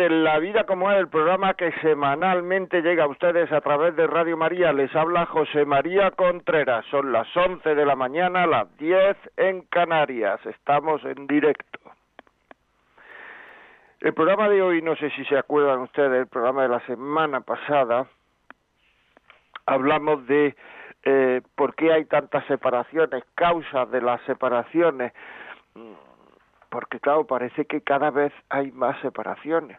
En La Vida como es, el programa que semanalmente llega a ustedes a través de Radio María. Les habla José María Contreras. Son las 11 de la mañana, las 10 en Canarias. Estamos en directo. El programa de hoy, no sé si se acuerdan ustedes, el programa de la semana pasada, hablamos de eh, por qué hay tantas separaciones, causas de las separaciones porque claro, parece que cada vez hay más separaciones.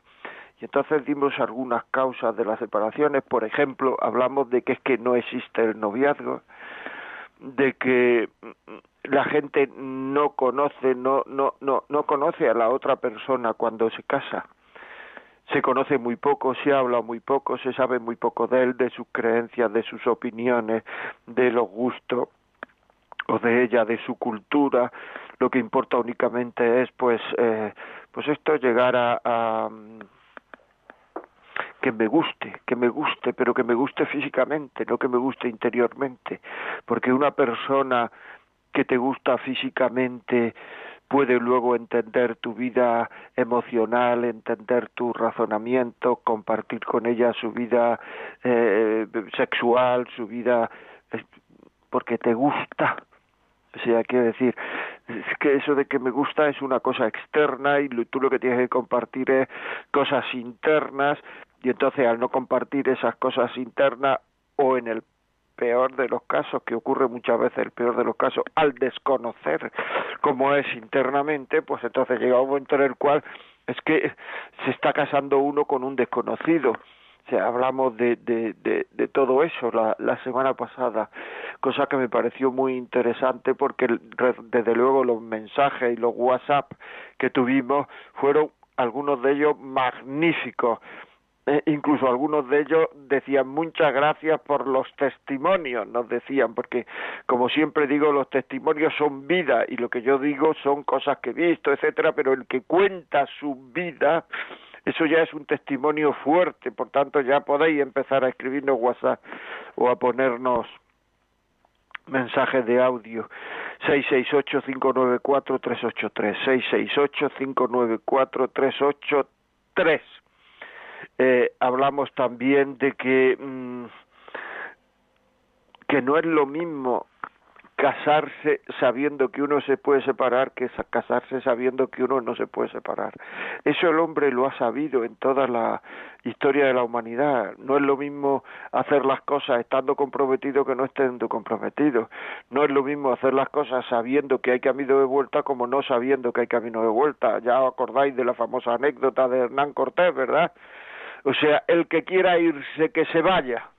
Y entonces dimos algunas causas de las separaciones, por ejemplo, hablamos de que es que no existe el noviazgo, de que la gente no conoce, no, no, no, no conoce a la otra persona cuando se casa. Se conoce muy poco, se habla muy poco, se sabe muy poco de él, de sus creencias, de sus opiniones, de los gustos o de ella, de su cultura, lo que importa únicamente es pues eh, pues esto llegar a, que me guste, que me guste, pero que me guste físicamente, no que me guste interiormente, porque una persona que te gusta físicamente puede luego entender tu vida emocional, entender tu razonamiento, compartir con ella su vida eh, sexual, su vida, porque te gusta, o sea, quiero decir, que eso de que me gusta es una cosa externa y tú lo que tienes que compartir es cosas internas y entonces al no compartir esas cosas internas o en el peor de los casos, que ocurre muchas veces el peor de los casos, al desconocer cómo es internamente, pues entonces llega un momento en el cual es que se está casando uno con un desconocido hablamos de, de, de, todo eso la, semana pasada, cosa que me pareció muy interesante porque desde luego los mensajes y los WhatsApp que tuvimos fueron algunos de ellos magníficos. Eh, incluso algunos de ellos decían muchas gracias por los testimonios, nos decían, porque como siempre digo, los testimonios son vida y lo que yo digo son cosas que he visto, etcétera, pero el que cuenta su vida eso ya es un testimonio fuerte, por tanto ya podéis empezar a escribirnos WhatsApp o a ponernos mensajes de audio. 668-594-383 668-594-383 eh, hablamos también de que mm, que no es lo mismo casarse sabiendo que uno se puede separar que casarse sabiendo que uno no se puede separar. Eso el hombre lo ha sabido en toda la historia de la humanidad. No es lo mismo hacer las cosas estando comprometido que no estando comprometido. No es lo mismo hacer las cosas sabiendo que hay camino de vuelta como no sabiendo que hay camino de vuelta. Ya os acordáis de la famosa anécdota de Hernán Cortés, ¿verdad? O sea, el que quiera irse, que se vaya.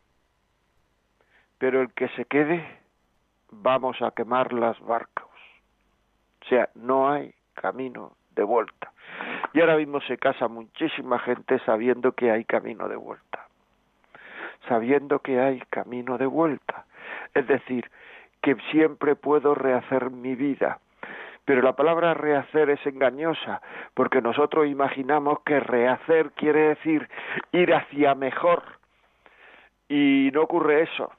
Pero el que se quede, vamos a quemar las barcos. O sea, no hay camino de vuelta. Y ahora mismo se casa muchísima gente sabiendo que hay camino de vuelta. Sabiendo que hay camino de vuelta. Es decir, que siempre puedo rehacer mi vida. Pero la palabra rehacer es engañosa, porque nosotros imaginamos que rehacer quiere decir ir hacia mejor. Y no ocurre eso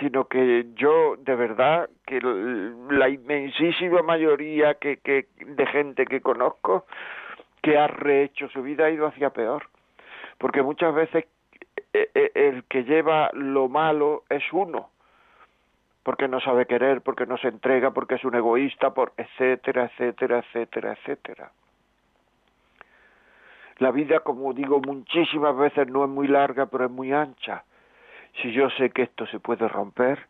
sino que yo de verdad que la inmensísima mayoría que, que de gente que conozco que ha rehecho su vida ha ido hacia peor. Porque muchas veces eh, eh, el que lleva lo malo es uno. Porque no sabe querer porque no se entrega porque es un egoísta por etcétera etcétera etcétera etcétera. La vida como digo muchísimas veces no es muy larga pero es muy ancha si yo sé que esto se puede romper,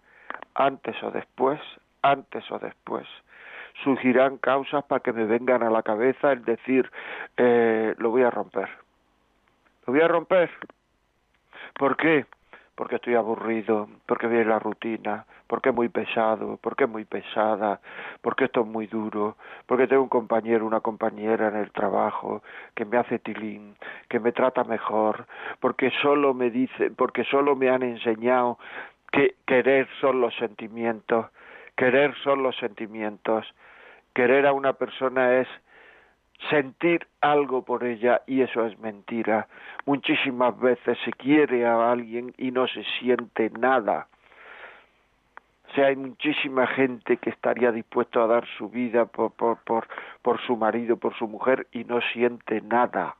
antes o después, antes o después, surgirán causas para que me vengan a la cabeza el decir, eh, lo voy a romper. Lo voy a romper. ¿Por qué? Porque estoy aburrido, porque viene la rutina, porque es muy pesado, porque es muy pesada, porque esto es muy duro, porque tengo un compañero, una compañera en el trabajo que me hace tilín, que me trata mejor, porque solo me dice, porque solo me han enseñado que querer son los sentimientos, querer son los sentimientos, querer a una persona es sentir algo por ella y eso es mentira. Muchísimas veces se quiere a alguien y no se siente nada. O sea, hay muchísima gente que estaría dispuesto a dar su vida por, por, por, por su marido, por su mujer y no siente nada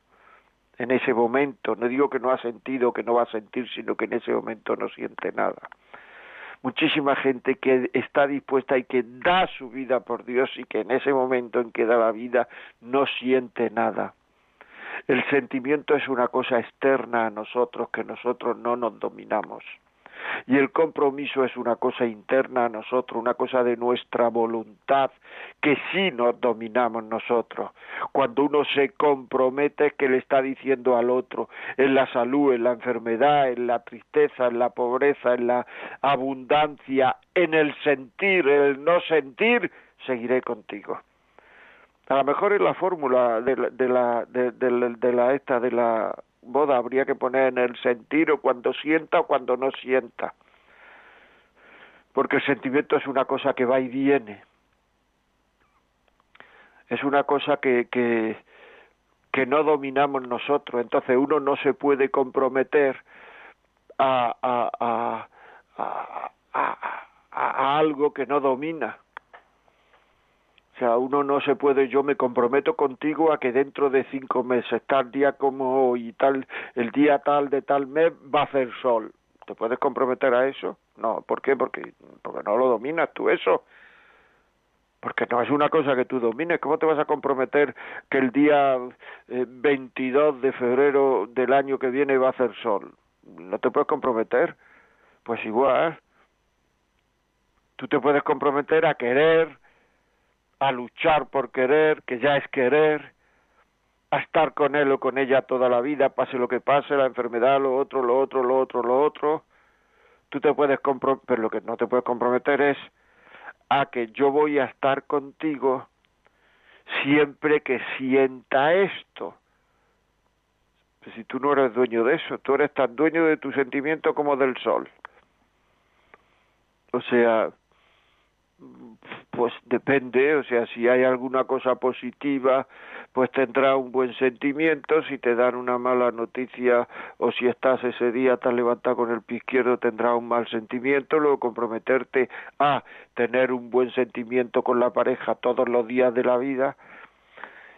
en ese momento. No digo que no ha sentido, que no va a sentir, sino que en ese momento no siente nada muchísima gente que está dispuesta y que da su vida por Dios y que en ese momento en que da la vida no siente nada. El sentimiento es una cosa externa a nosotros que nosotros no nos dominamos. Y el compromiso es una cosa interna a nosotros, una cosa de nuestra voluntad, que sí nos dominamos nosotros. Cuando uno se compromete es que le está diciendo al otro, en la salud, en la enfermedad, en la tristeza, en la pobreza, en la abundancia, en el sentir, en el no sentir, seguiré contigo. A lo mejor es la fórmula de la, de la, de, de la esta de la boda habría que poner en el sentido cuando sienta o cuando no sienta. Porque el sentimiento es una cosa que va y viene. Es una cosa que, que, que no dominamos nosotros. Entonces uno no se puede comprometer a, a, a, a, a algo que no domina. O sea, uno no se puede, yo me comprometo contigo a que dentro de cinco meses, tal día como hoy, tal, el día tal de tal mes, va a hacer sol. ¿Te puedes comprometer a eso? No, ¿por qué? Porque, porque no lo dominas tú eso. Porque no es una cosa que tú domines. ¿Cómo te vas a comprometer que el día 22 eh, de febrero del año que viene va a hacer sol? No te puedes comprometer. Pues igual. Tú te puedes comprometer a querer, a luchar por querer, que ya es querer, a estar con él o con ella toda la vida, pase lo que pase, la enfermedad, lo otro, lo otro, lo otro, lo otro. Tú te puedes comprometer, pero lo que no te puedes comprometer es a que yo voy a estar contigo siempre que sienta esto. Pues si tú no eres dueño de eso, tú eres tan dueño de tu sentimiento como del sol. O sea, pues depende, o sea, si hay alguna cosa positiva, pues tendrá un buen sentimiento, si te dan una mala noticia o si estás ese día tan levantado con el pie izquierdo tendrá un mal sentimiento, luego comprometerte a tener un buen sentimiento con la pareja todos los días de la vida,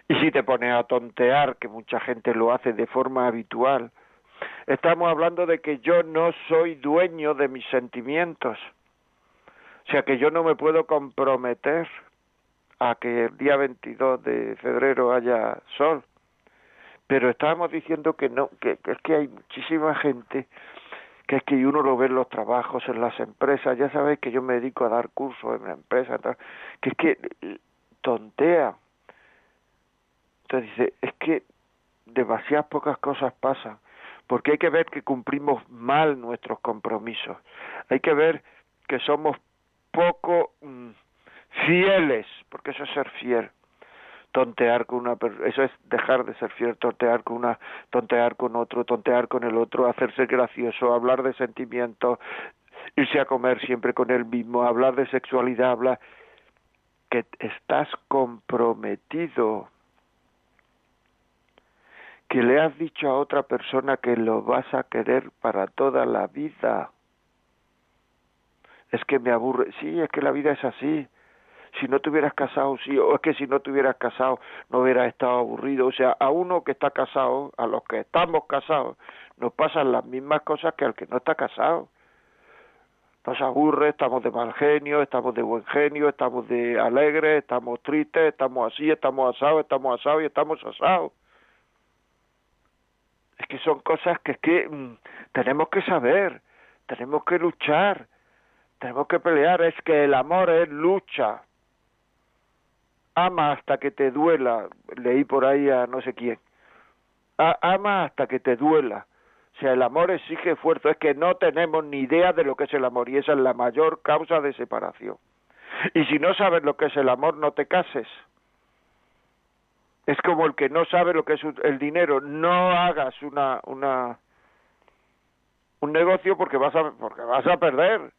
y si te pones a tontear, que mucha gente lo hace de forma habitual, estamos hablando de que yo no soy dueño de mis sentimientos, o sea que yo no me puedo comprometer a que el día 22 de febrero haya sol. Pero estábamos diciendo que no, que, es que hay muchísima gente que es que uno lo ve en los trabajos, en las empresas, ya sabéis que yo me dedico a dar cursos en la empresa, que es que tontea. Entonces dice, es que demasiadas pocas cosas pasan, porque hay que ver que cumplimos mal nuestros compromisos, hay que ver que somos poco mm, fieles, porque eso es ser fiel. Tontear con una eso es dejar de ser fiel, tontear con una, tontear con otro, tontear con el otro, hacerse gracioso, hablar de sentimientos, irse a comer siempre con el mismo, hablar de sexualidad, hablar que estás comprometido, que le has dicho a otra persona que lo vas a querer para toda la vida es que me aburre. Sí, es que la vida es así. Si no te hubieras casado, sí, o es que si no te hubieras casado no hubieras estado aburrido. O sea, a uno que está casado, a los que estamos casados, nos pasan las mismas cosas que al que no está casado. Nos aburre, estamos de mal genio, estamos de buen genio, estamos de alegre, estamos tristes, estamos así, estamos asados, estamos asados y estamos asados. Es que son cosas que es que mm, tenemos que saber, tenemos que luchar, tenemos que pelear, es que el amor es lucha. Ama hasta que te duela, leí por ahí a no sé quién. ama hasta que te duela. O sea, el amor exige esfuerzo, es que no tenemos ni idea de lo que es el amor y esa es la mayor causa de separación. Y si no sabes lo que es el amor, no te cases. Es como el que no sabe lo que es el dinero, no hagas una una un negocio porque vas a porque vas a perder.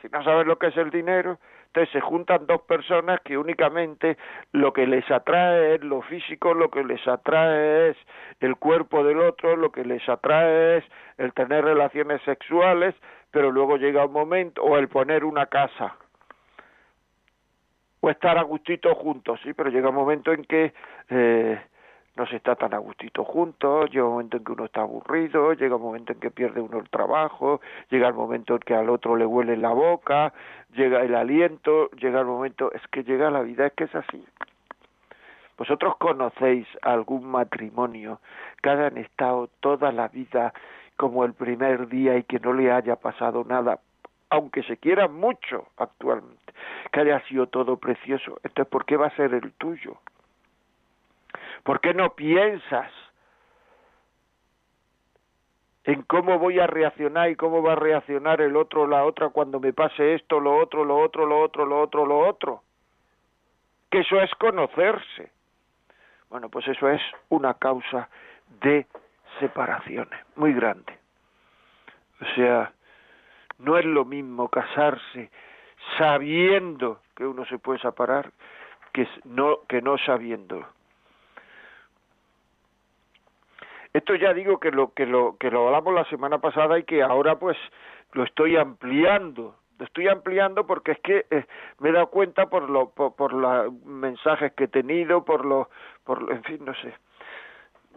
Si no sabes lo que es el dinero, entonces se juntan dos personas que únicamente lo que les atrae es lo físico, lo que les atrae es el cuerpo del otro, lo que les atrae es el tener relaciones sexuales, pero luego llega un momento, o el poner una casa, o estar a gustito juntos, sí, pero llega un momento en que eh, no se está tan a gustito juntos, llega un momento en que uno está aburrido, llega un momento en que pierde uno el trabajo, llega el momento en que al otro le huele la boca, llega el aliento, llega el momento, es que llega la vida, es que es así. Vosotros conocéis algún matrimonio que hayan estado toda la vida como el primer día y que no le haya pasado nada, aunque se quiera mucho actualmente, que haya sido todo precioso. Entonces, ¿por qué va a ser el tuyo? ¿Por qué no piensas en cómo voy a reaccionar y cómo va a reaccionar el otro o la otra cuando me pase esto, lo otro, lo otro, lo otro, lo otro, lo otro? Que eso es conocerse. Bueno, pues eso es una causa de separaciones muy grande. O sea, no es lo mismo casarse sabiendo que uno se puede separar que no que no sabiéndolo. Esto ya digo que lo que lo que lo hablamos la semana pasada y que ahora pues lo estoy ampliando. Lo estoy ampliando porque es que eh, me he dado cuenta por lo por, los mensajes que he tenido, por los por en fin, no sé.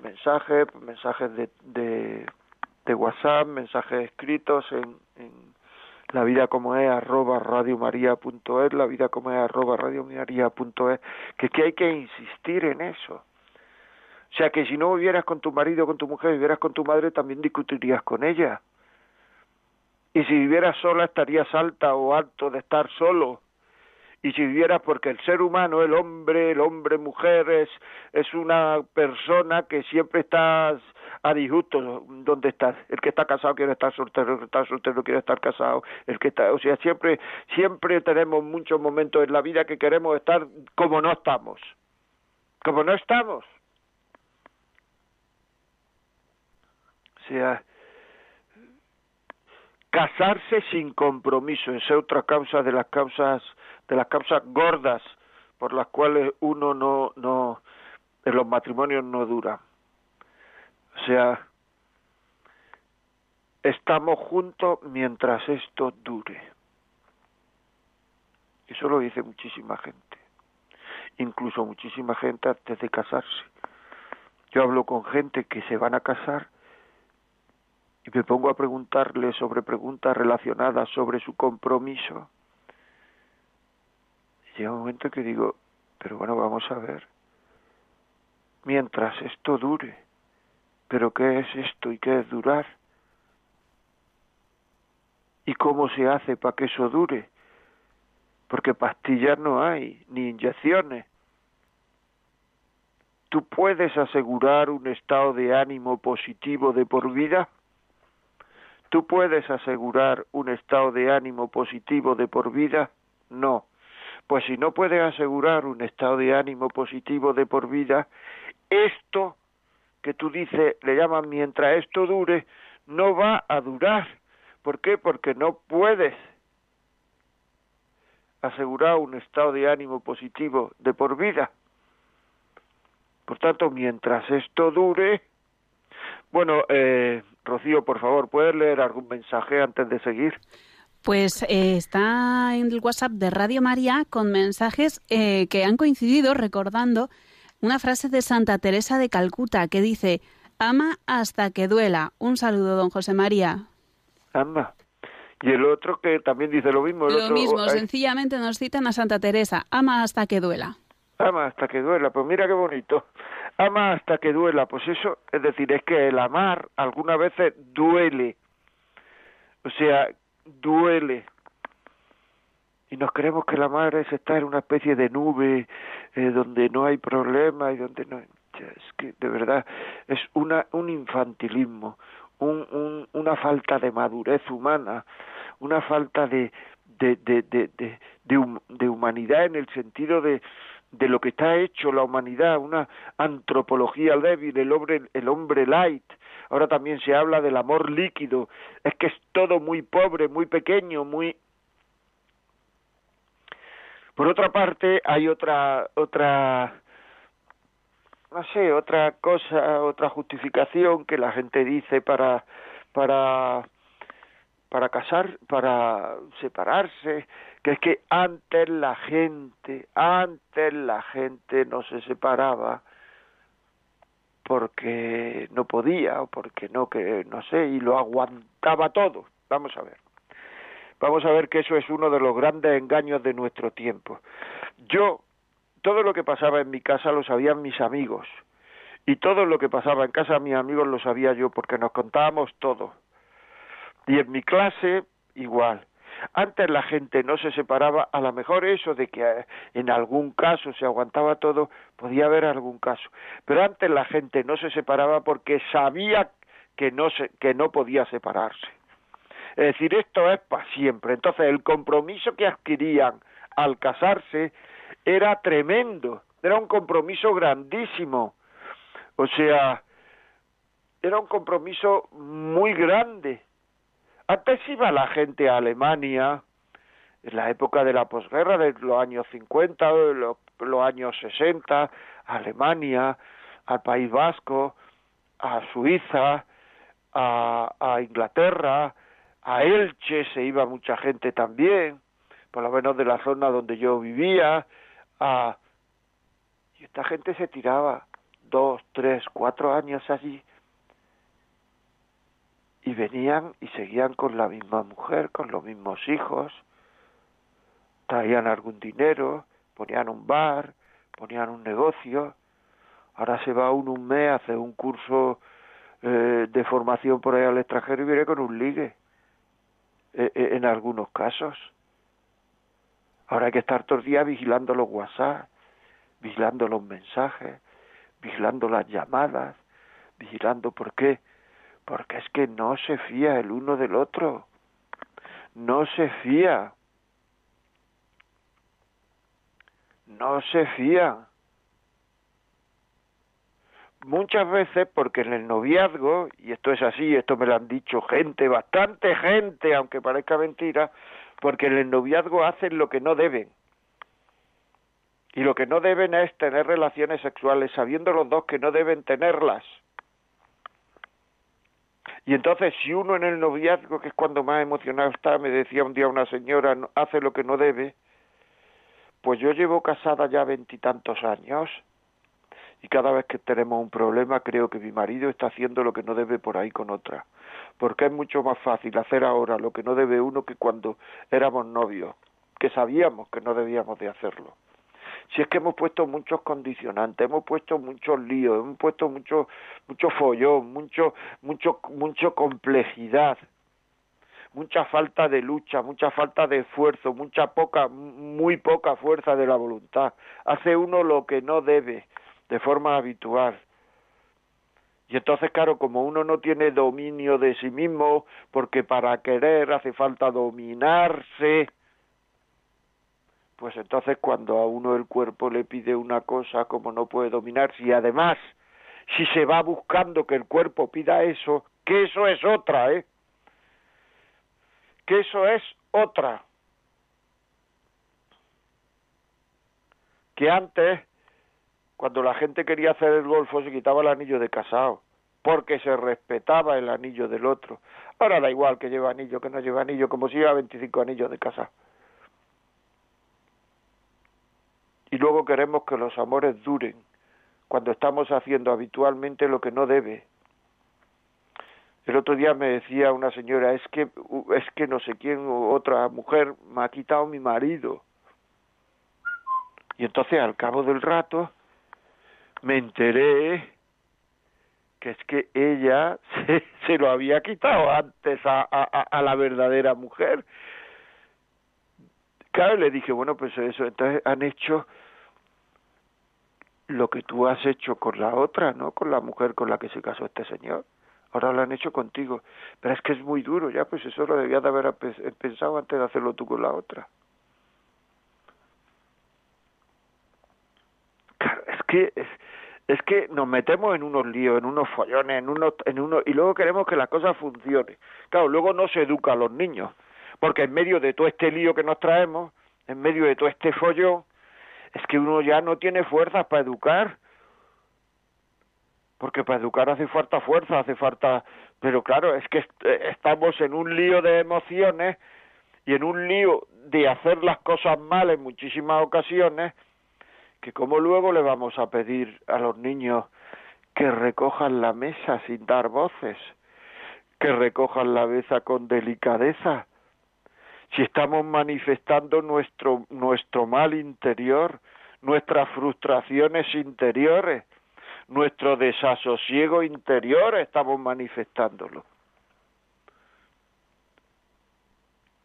Mensajes, mensajes de, de, WhatsApp, mensajes escritos en, la vida como es arroba radiomaria.es, la vida como es arroba radiomaria.es, que, que hay que insistir en eso o sea que si no vivieras con tu marido, con tu mujer, vivieras con tu madre, también discutirías con ella. Y si vivieras sola, estarías alta o alto de estar solo. Y si vivieras, porque el ser humano, el hombre, el hombre, mujer, es, es una persona que siempre está a disgusto donde estás. El que está casado quiere estar soltero, el que está soltero quiere estar casado, el que está, o sea, siempre, siempre tenemos muchos momentos en la vida que queremos estar como no estamos. Como no estamos. Sea, casarse sin compromiso, esa es otra causa de las causas de las causas gordas por las cuales uno no no en los matrimonios no dura. O sea, estamos juntos mientras esto dure. Eso lo dice muchísima gente. Incluso muchísima gente antes de casarse. Yo hablo con gente que se van a casar y me pongo a preguntarle sobre preguntas relacionadas sobre su compromiso, llega un momento que digo, pero bueno, vamos a ver, mientras esto dure, pero ¿qué es esto y qué es durar? ¿Y cómo se hace para que eso dure? Porque pastillas no hay, ni inyecciones. ¿Tú puedes asegurar un estado de ánimo positivo de por vida? ¿Tú puedes asegurar un estado de ánimo positivo de por vida? No. Pues si no puedes asegurar un estado de ánimo positivo de por vida, esto que tú dices, le llaman mientras esto dure, no va a durar. ¿Por qué? Porque no puedes asegurar un estado de ánimo positivo de por vida. Por tanto, mientras esto dure, bueno, eh, Rocío, por favor, ¿puedes leer algún mensaje antes de seguir? Pues eh, está en el WhatsApp de Radio María con mensajes eh, que han coincidido recordando una frase de Santa Teresa de Calcuta que dice, ama hasta que duela. Un saludo, don José María. Anda. Y el otro que también dice lo mismo. lo mismo, sencillamente nos citan a Santa Teresa, ama hasta que duela. Ama hasta que duela, pues mira qué bonito ama hasta que duela. Pues eso, es decir, es que el amar algunas veces duele. O sea, duele. Y nos creemos que el amar es estar en una especie de nube eh, donde no hay problema y donde no... Es que de verdad es una, un infantilismo, un, una falta de madurez humana, una falta de, de, de, de, de, humanidad en el sentido de, de lo que está hecho la humanidad, una antropología débil, el hombre, el hombre light. Ahora también se habla del amor líquido. Es que es todo muy pobre, muy pequeño, muy. Por otra parte, hay otra otra no sé, otra cosa, otra justificación que la gente dice para para para casar, para separarse, que es que antes la gente, antes la gente no se separaba porque no podía o porque no que no sé y lo aguantaba todo. Vamos a ver. Vamos a ver que eso es uno de los grandes engaños de nuestro tiempo. Yo todo lo que pasaba en mi casa lo sabían mis amigos y todo lo que pasaba en casa de mis amigos lo sabía yo porque nos contábamos todo. Y en mi clase igual. Antes la gente no se separaba, a lo mejor eso de que eh, en algún caso se aguantaba todo, podía haber algún caso. Pero antes la gente no se separaba porque sabía que no, se, que no podía separarse. Es decir, esto es para siempre. Entonces el compromiso que adquirían al casarse era tremendo, era un compromiso grandísimo. O sea, era un compromiso muy grande. Antes iba la gente a Alemania, en la época de la posguerra, de los años 50, los, los años 60, a Alemania, al País Vasco, a Suiza, a, a Inglaterra, a Elche se iba mucha gente también, por lo menos de la zona donde yo vivía, y esta gente se tiraba dos, tres, cuatro años allí y venían y seguían con la misma mujer, con los mismos hijos, traían algún dinero, ponían un bar, ponían un negocio, ahora se va uno un mes, hace un curso eh, de formación por ahí al extranjero y viene con un ligue, eh, eh, en algunos casos. Ahora hay que estar todos los días vigilando los WhatsApp, vigilando los mensajes, vigilando las llamadas, vigilando por qué. Porque es que no se fía el uno del otro. No se fía. No se fía. Muchas veces porque en el noviazgo, y esto es así, esto me lo han dicho gente, bastante gente, aunque parezca mentira, porque en el noviazgo hacen lo que no deben. Y lo que no deben es tener relaciones sexuales, sabiendo los dos que no deben tenerlas. Y entonces, si uno en el noviazgo, que es cuando más emocionado está, me decía un día una señora, hace lo que no debe, pues yo llevo casada ya veintitantos años y cada vez que tenemos un problema creo que mi marido está haciendo lo que no debe por ahí con otra, porque es mucho más fácil hacer ahora lo que no debe uno que cuando éramos novios, que sabíamos que no debíamos de hacerlo. Si es que hemos puesto muchos condicionantes, hemos puesto muchos líos, hemos puesto mucho mucho follón, mucho mucho mucho complejidad, mucha falta de lucha, mucha falta de esfuerzo, mucha poca muy poca fuerza de la voluntad. Hace uno lo que no debe de forma habitual. Y entonces, claro, como uno no tiene dominio de sí mismo, porque para querer hace falta dominarse, pues entonces cuando a uno el cuerpo le pide una cosa, como no puede dominarse, y además, si se va buscando que el cuerpo pida eso, que eso es otra, ¿eh? Que eso es otra. Que antes cuando la gente quería hacer el golfo se quitaba el anillo de casado, porque se respetaba el anillo del otro. Ahora da igual que lleve anillo, que no lleve anillo, como si lleva 25 anillos de casa. Y luego queremos que los amores duren, cuando estamos haciendo habitualmente lo que no debe. El otro día me decía una señora, es que, es que no sé quién, otra mujer me ha quitado mi marido. Y entonces al cabo del rato me enteré que es que ella se, se lo había quitado antes a, a, a, la verdadera mujer. Claro, le dije, bueno, pues eso, entonces han hecho lo que tú has hecho con la otra, ¿no? Con la mujer con la que se casó este señor. ahora lo han hecho contigo. Pero es que es muy duro, ya pues eso lo debías de haber pensado antes de hacerlo tú con la otra. Es que es, que nos metemos en unos líos, en unos follones, en unos, en unos, y luego queremos que la cosa funcione. Claro, luego no se educa a los niños, porque en medio de todo este lío que nos traemos, en medio de todo este follón, es que uno ya no tiene fuerzas para educar. Porque para educar hace falta fuerza, hace falta... Pero claro, es que eh, estamos en un lío de emociones y en un lío de hacer las cosas mal en muchísimas ocasiones, que como luego le vamos a pedir a los niños que recojan la mesa sin dar voces, que recojan la mesa con delicadeza, si estamos manifestando nuestro, nuestro mal interior, nuestras frustraciones interiores, nuestro desasosiego interior estamos manifestándolo.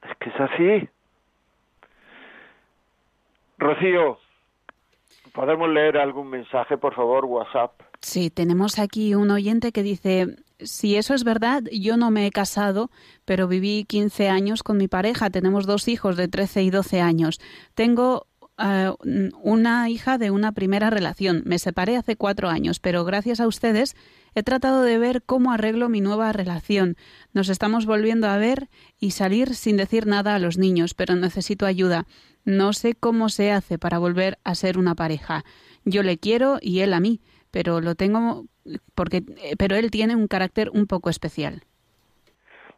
Es que es así. Rocío, ¿podemos leer algún mensaje, por favor, WhatsApp? Sí, tenemos aquí un oyente que dice, si eso es verdad, yo no me he casado, pero viví 15 años con mi pareja, tenemos dos hijos de 13 y 12 años. Tengo eh, una hija de una primera relación. Me separé hace cuatro años, pero gracias a ustedes he tratado de ver cómo arreglo mi nueva relación. Nos estamos volviendo a ver y salir sin decir nada a los niños, pero necesito ayuda. No sé cómo se hace para volver a ser una pareja. Yo le quiero y él a mí, pero lo tengo porque pero él tiene un carácter un poco especial.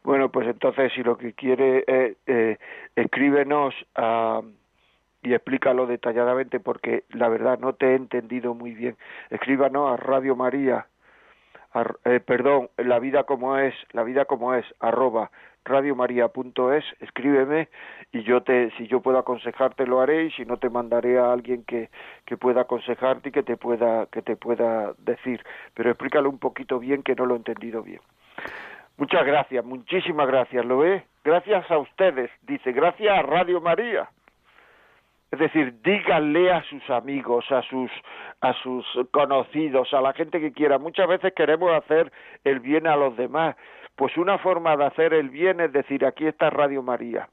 Bueno, pues entonces si lo que quiere eh, eh, escríbenos a y explícalo detalladamente porque la verdad no te he entendido muy bien. Escríbanos a Radio María, eh, perdón, la vida como es, la vida como es, arroba radiomaria.es, escríbeme y yo te, si yo puedo aconsejarte lo haré y si no te mandaré a alguien que, que pueda aconsejarte y que te pueda, que te pueda decir. Pero explícalo un poquito bien que no lo he entendido bien. Muchas gracias, muchísimas gracias, ¿lo ve? Gracias a ustedes, dice, gracias a Radio María. Es decir, díganle a sus amigos, a sus, a sus conocidos, a la gente que quiera. Muchas veces queremos hacer el bien a los demás. Pues una forma de hacer el bien es decir, aquí está Radio María.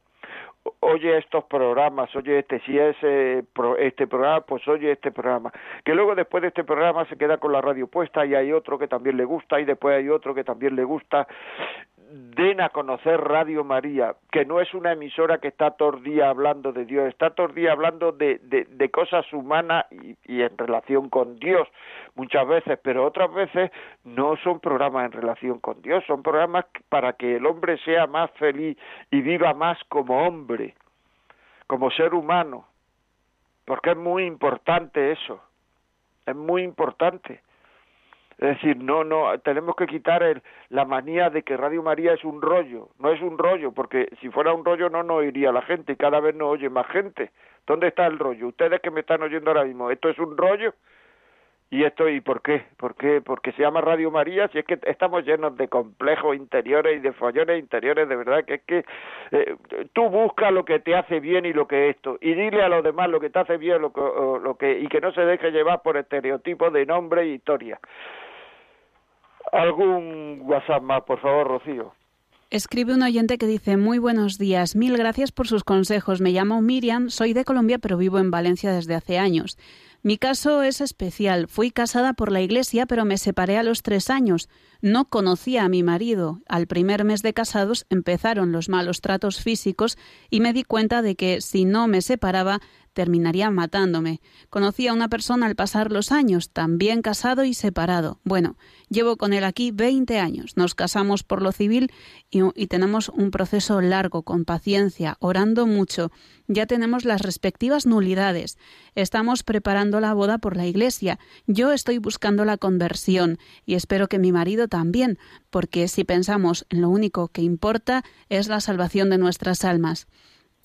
Oye estos programas, oye este, si es eh, este programa, pues oye este programa. Que luego después de este programa se queda con la radio puesta y hay otro que también le gusta y después hay otro que también le gusta den a conocer Radio María, que no es una emisora que está todo el día hablando de Dios, está todo el día hablando de, de, cosas humanas y, y, en relación con Dios muchas veces, pero otras veces no son programas en relación con Dios, son programas para que el hombre sea más feliz y viva más como hombre, como ser humano, porque es muy importante eso, es muy importante. Es decir, no, no, tenemos que quitar el, la manía de que Radio María es un rollo. No es un rollo, porque si fuera un rollo no nos oiría la gente y cada vez nos oye más gente. ¿Dónde está el rollo? Ustedes que me están oyendo ahora mismo, ¿esto es un rollo? ¿Y esto y por qué? ¿Por qué? Porque se llama Radio María, si es que estamos llenos de complejos interiores y de follones interiores, de verdad que es que eh, tú buscas lo que te hace bien y lo que es esto, y dile a los demás lo que te hace bien lo que, lo que, y que no se deje llevar por estereotipos de nombre e historia. ¿Algún WhatsApp más, por favor, Rocío? Escribe un oyente que dice, muy buenos días, mil gracias por sus consejos. Me llamo Miriam, soy de Colombia, pero vivo en Valencia desde hace años. Mi caso es especial. Fui casada por la Iglesia, pero me separé a los tres años. No conocía a mi marido. Al primer mes de casados empezaron los malos tratos físicos y me di cuenta de que si no me separaba terminaría matándome. Conocí a una persona al pasar los años, también casado y separado. Bueno, llevo con él aquí 20 años. Nos casamos por lo civil y, y, tenemos un proceso largo, con paciencia, orando mucho. Ya tenemos las respectivas nulidades. Estamos preparando la boda por la iglesia. Yo estoy buscando la conversión y espero que mi marido también, porque si pensamos en lo único que importa es la salvación de nuestras almas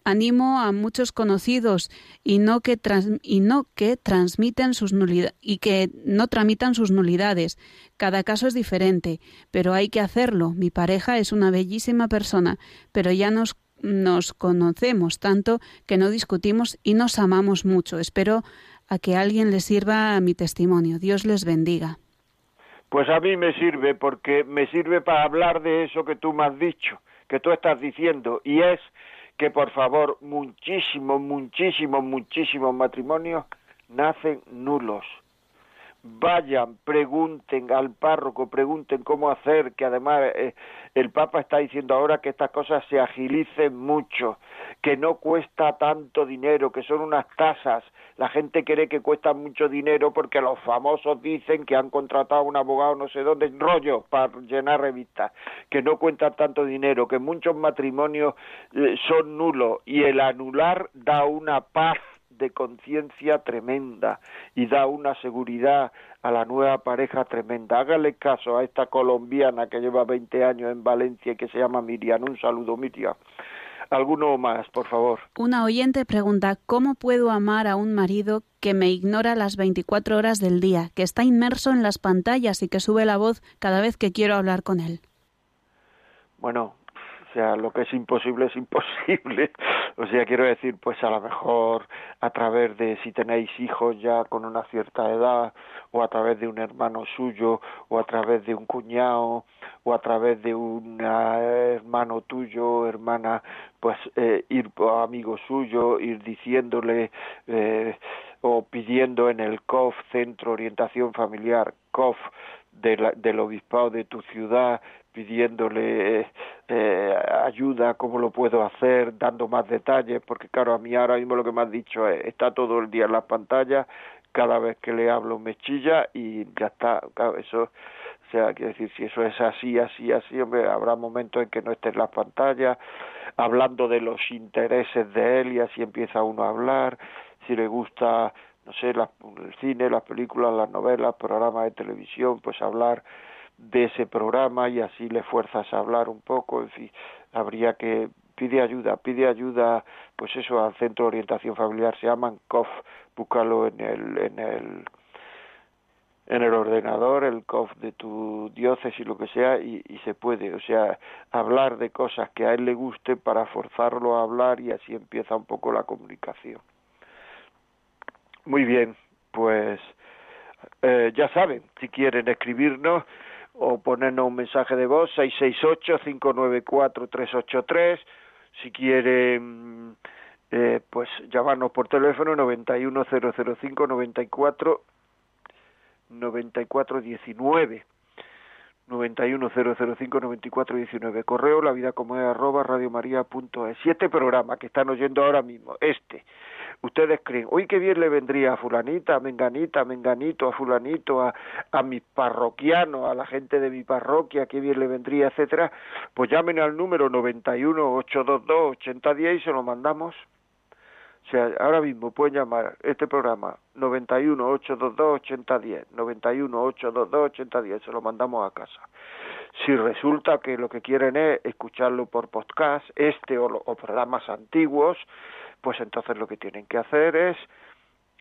animo a muchos conocidos y no que, y no que transmiten sus nulidades y que no tramitan sus nulidades. Cada caso es diferente, pero hay que hacerlo. Mi pareja es una bellísima persona, pero ya nos nos conocemos tanto que no discutimos y nos amamos mucho. Espero a que alguien les sirva mi testimonio. Dios les bendiga. Pues a mí me sirve porque me sirve para hablar de eso que tú me has dicho, que tú estás diciendo, y es que por favor muchísimos, muchísimos, muchísimos matrimonios nacen nulos vayan, pregunten al párroco, pregunten cómo hacer, que además eh, el Papa está diciendo ahora que estas cosas se agilicen mucho, que no cuesta tanto dinero, que son unas tasas. La gente cree que cuesta mucho dinero porque los famosos dicen que han contratado a un abogado no sé dónde, rollo para llenar revistas, que no cuesta tanto dinero, que muchos matrimonios eh, son nulos y el anular da una paz de conciencia tremenda y da una seguridad a la nueva pareja tremenda. Hágale caso a esta colombiana que lleva 20 años en Valencia y que se llama Miriam. Un saludo, Miriam. ¿Alguno más, por favor? Una oyente pregunta, ¿cómo puedo amar a un marido que me ignora las 24 horas del día, que está inmerso en las pantallas y que sube la voz cada vez que quiero hablar con él? Bueno, o sea, lo que es imposible es imposible. O sea, quiero decir, pues a lo mejor a través de si tenéis hijos ya con una cierta edad, o a través de un hermano suyo, o a través de un cuñado, o a través de un hermano tuyo, hermana, pues eh, ir a amigo suyo, ir diciéndole eh, o pidiendo en el COF, Centro Orientación Familiar, COF, del obispado de tu ciudad, pidiéndole eh, ayuda, cómo lo puedo hacer, dando más detalles, porque claro, a mí ahora mismo lo que me has dicho es, está todo el día en las pantallas, cada vez que le hablo me chilla y ya está, eso, o sea, quiero decir, si eso es así, así, así, hombre, habrá momentos en que no esté en las pantallas, hablando de los intereses de él y así empieza uno a hablar, si le gusta no sé, el cine, las películas, las novelas, programas de televisión, pues hablar de ese programa y así le fuerzas a hablar un poco, en fin, habría que pide ayuda, pide ayuda, pues eso al centro de orientación familiar se llaman COF, búscalo en el en el en el ordenador, el COF de tu diócesis, lo que sea, y, y se puede, o sea, hablar de cosas que a él le guste para forzarlo a hablar y así empieza un poco la comunicación. Muy bien, pues eh, ya saben, si quieren escribirnos, o ponernos un mensaje de voz 668-594-383 si quieren eh, pues llamarnos por teléfono 91005 94 9419 91005 9419 correo la vida como es arroba radiomaria.es y este programa que están oyendo ahora mismo este ustedes creen, uy, qué bien le vendría a fulanita, a menganita, a menganito, a fulanito, a, a mis parroquianos, a la gente de mi parroquia, qué bien le vendría, etcétera, pues llamen al número 91 822 8010 y se lo mandamos. Sea, ahora mismo pueden llamar este programa 91 822 8010, 91 822 8010, se lo mandamos a casa. Si resulta que lo que quieren es escucharlo por podcast, este o, o programas antiguos, pues entonces lo que tienen que hacer es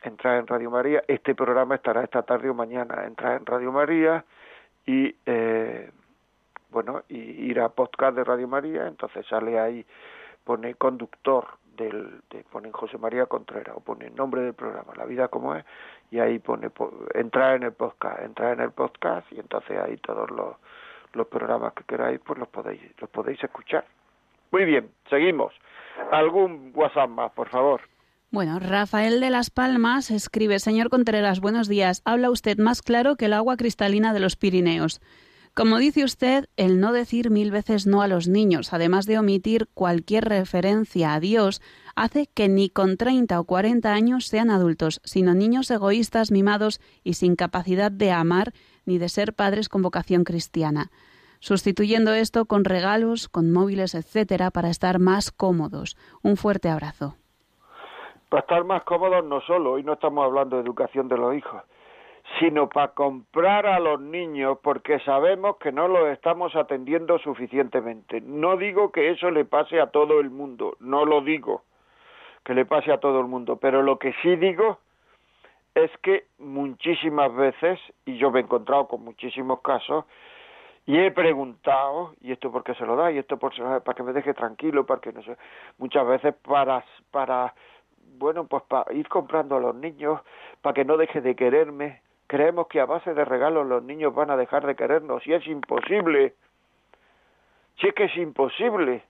entrar en Radio María, este programa estará esta tarde o mañana, entrar en Radio María y eh, bueno, y ir a podcast de Radio María, entonces sale ahí, pone conductor del, de, pone José María Contreras o pone el nombre del programa, La vida como es, y ahí pone entrar en el podcast, entrar en el podcast y entonces ahí todos los, los programas que queráis pues los podéis, los podéis escuchar. Muy bien, seguimos. ¿Algún WhatsApp más, por favor? Bueno, Rafael de Las Palmas escribe, señor Contreras, buenos días. Habla usted más claro que el agua cristalina de los Pirineos. Como dice usted, el no decir mil veces no a los niños, además de omitir cualquier referencia a Dios, hace que ni con 30 o 40 años sean adultos, sino niños egoístas, mimados y sin capacidad de amar ni de ser padres con vocación cristiana sustituyendo esto con regalos, con móviles, etcétera, para estar más cómodos. Un fuerte abrazo. Para estar más cómodos no solo, hoy no estamos hablando de educación de los hijos, sino para comprar a los niños porque sabemos que no los estamos atendiendo suficientemente. No digo que eso le pase a todo el mundo, no lo digo que le pase a todo el mundo, pero lo que sí digo es que muchísimas veces, y yo me he encontrado con muchísimos casos, y he preguntado, y esto porque se lo da, y esto por, para que me deje tranquilo, para que no sé, muchas veces para, para, bueno, pues para ir comprando a los niños, para que no deje de quererme, Creemos que a base de regalos los niños van a dejar de querernos y es imposible. Si es que es imposible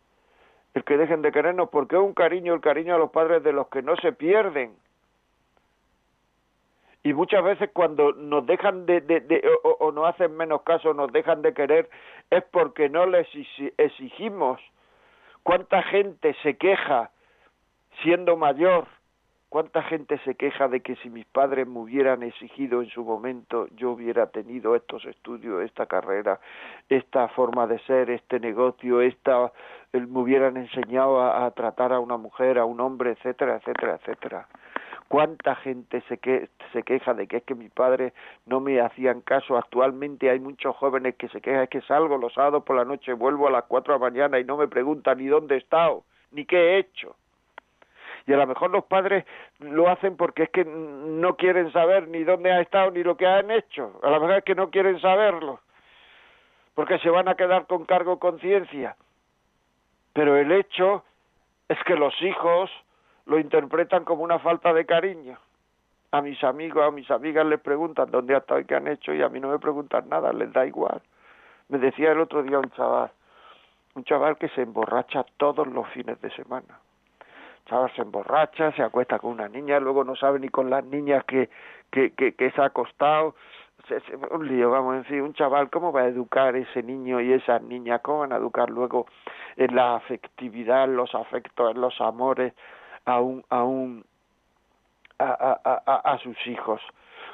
el que dejen de querernos porque es un cariño, el cariño a los padres de los que no se pierden. Y muchas veces cuando nos dejan de, o, o nos hacen menos caso, nos dejan de querer, es porque no les exigimos. ¿Cuánta gente se queja siendo mayor ¿Cuánta gente se queja de que si mis padres me hubieran exigido en su momento, yo hubiera tenido estos estudios, esta carrera, esta forma de ser, este negocio, esta, me hubieran enseñado a, tratar a una mujer, a un hombre, etcétera, etcétera, etcétera? ¿Cuánta gente se, que, se queja de que es que mis padres no me hacían caso? Actualmente hay muchos jóvenes que se quejan, es que salgo los sábados por la noche, vuelvo a las cuatro de la mañana y no me preguntan ni dónde he estado, ni qué he hecho y a lo mejor los padres lo hacen porque es que no quieren saber ni dónde ha estado ni lo que han hecho, a lo mejor es que no quieren saberlo, porque se van a quedar con cargo conciencia. Pero el hecho es que los hijos lo interpretan como una falta de cariño. A mis amigos, a mis amigas les preguntan dónde ha estado y qué han hecho y a mí no me preguntan nada, les da igual. Me decía el otro día un chaval, un chaval que se emborracha todos los fines de semana se emborracha, se acuesta con una niña, luego no sabe ni con las niñas que, que, que, se ha acostado. un lío, vamos, en fin, un chaval, ¿cómo va a educar ese niño y esas niñas? ¿Cómo van a educar luego en la afectividad, en los afectos, en los amores a un, a un, a, a, a, a sus hijos?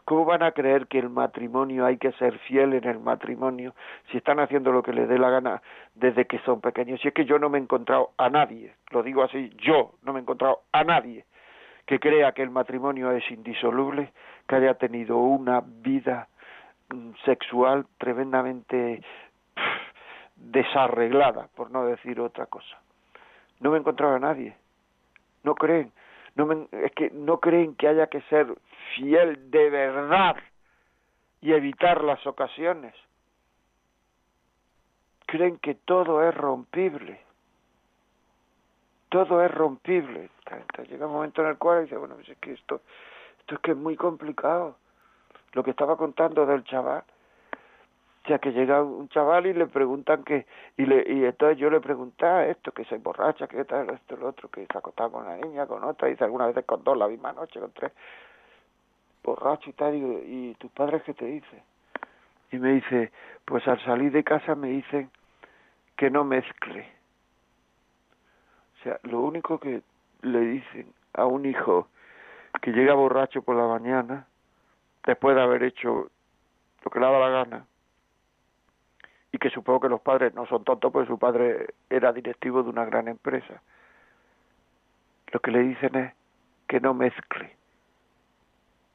¿Cómo van a creer que el matrimonio hay que ser fiel en el matrimonio si están haciendo lo que les dé la gana desde que son pequeños? Si es que yo no me he encontrado a nadie, lo digo así, yo no me he encontrado a nadie que crea que el matrimonio es indisoluble, que haya tenido una vida mm, sexual tremendamente desarreglada, por no decir otra cosa. No me he encontrado a nadie. No creen no es que no creen que haya que ser fiel de verdad y evitar las ocasiones. Creen que todo es rompible. Todo es rompible. Llega un momento en el cual dice, bueno, pues es que esto, esto es que es muy complicado. Lo que estaba contando del chaval, sea, que llega un chaval y le preguntan que, y, le, y entonces yo le preguntaba ah, esto, que se emborracha, que tal, esto, lo otro, que se acostaba con una niña, con otra, y algunas veces con dos la misma noche, con tres, borracho y tal, y, y tus padres qué te dicen? Y me dice, pues al salir de casa me dicen que no mezcle. O sea, lo único que le dicen a un hijo que llega borracho por la mañana, después de haber hecho lo que le daba la gana, y que supongo que los padres no son tontos porque su padre era directivo de una gran empresa. Lo que le dicen es que no mezcle.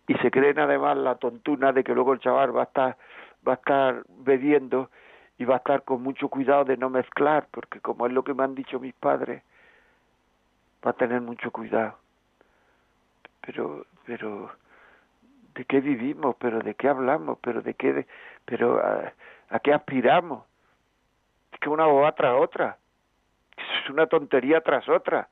Y se creen además la tontuna de que luego el chaval va a estar, va a estar bebiendo y va a estar con mucho cuidado de no mezclar, porque como es lo que me han dicho mis padres, va a tener mucho cuidado. Pero, pero, ¿de qué vivimos? ¿Pero de qué hablamos? ¿Pero de qué? pero, ah, ¿A qué aspiramos? Es que una boba tras otra. Es una tontería tras otra.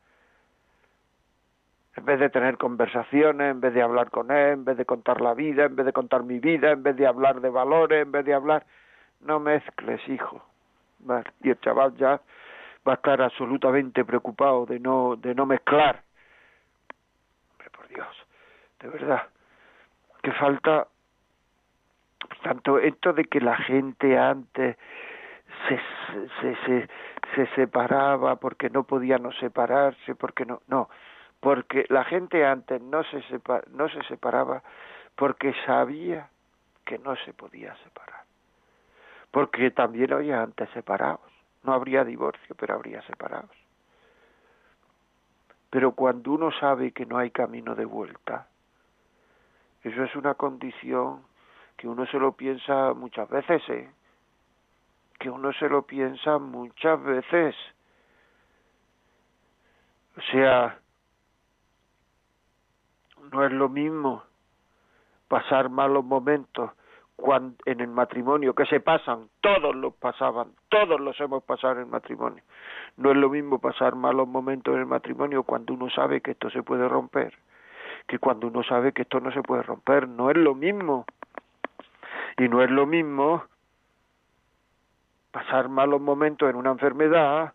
En vez de tener conversaciones, en vez de hablar con él, en vez de contar la vida, en vez de contar mi vida, en vez de hablar de valores, en vez de hablar... No mezcles, hijo. Y el chaval ya va a estar absolutamente preocupado de no, de no mezclar. Hombre, por Dios, de verdad, que falta tanto, esto de que la gente antes se, se, se, se separaba porque no podía no separarse, porque no, no, porque la gente antes no se, no se separaba porque sabía que no se podía separar. Porque también había antes separados. No habría divorcio, pero habría separados. Pero cuando uno sabe que no hay camino de vuelta, eso es una condición que uno se lo piensa muchas veces, ¿eh? que uno se lo piensa muchas veces. O sea, no es lo mismo pasar malos momentos cuando, en el matrimonio, que se pasan, todos los pasaban, todos los hemos pasado en el matrimonio. No es lo mismo pasar malos momentos en el matrimonio cuando uno sabe que esto se puede romper, que cuando uno sabe que esto no se puede romper. No es lo mismo Y no es lo mismo pasar malos momentos en una enfermedad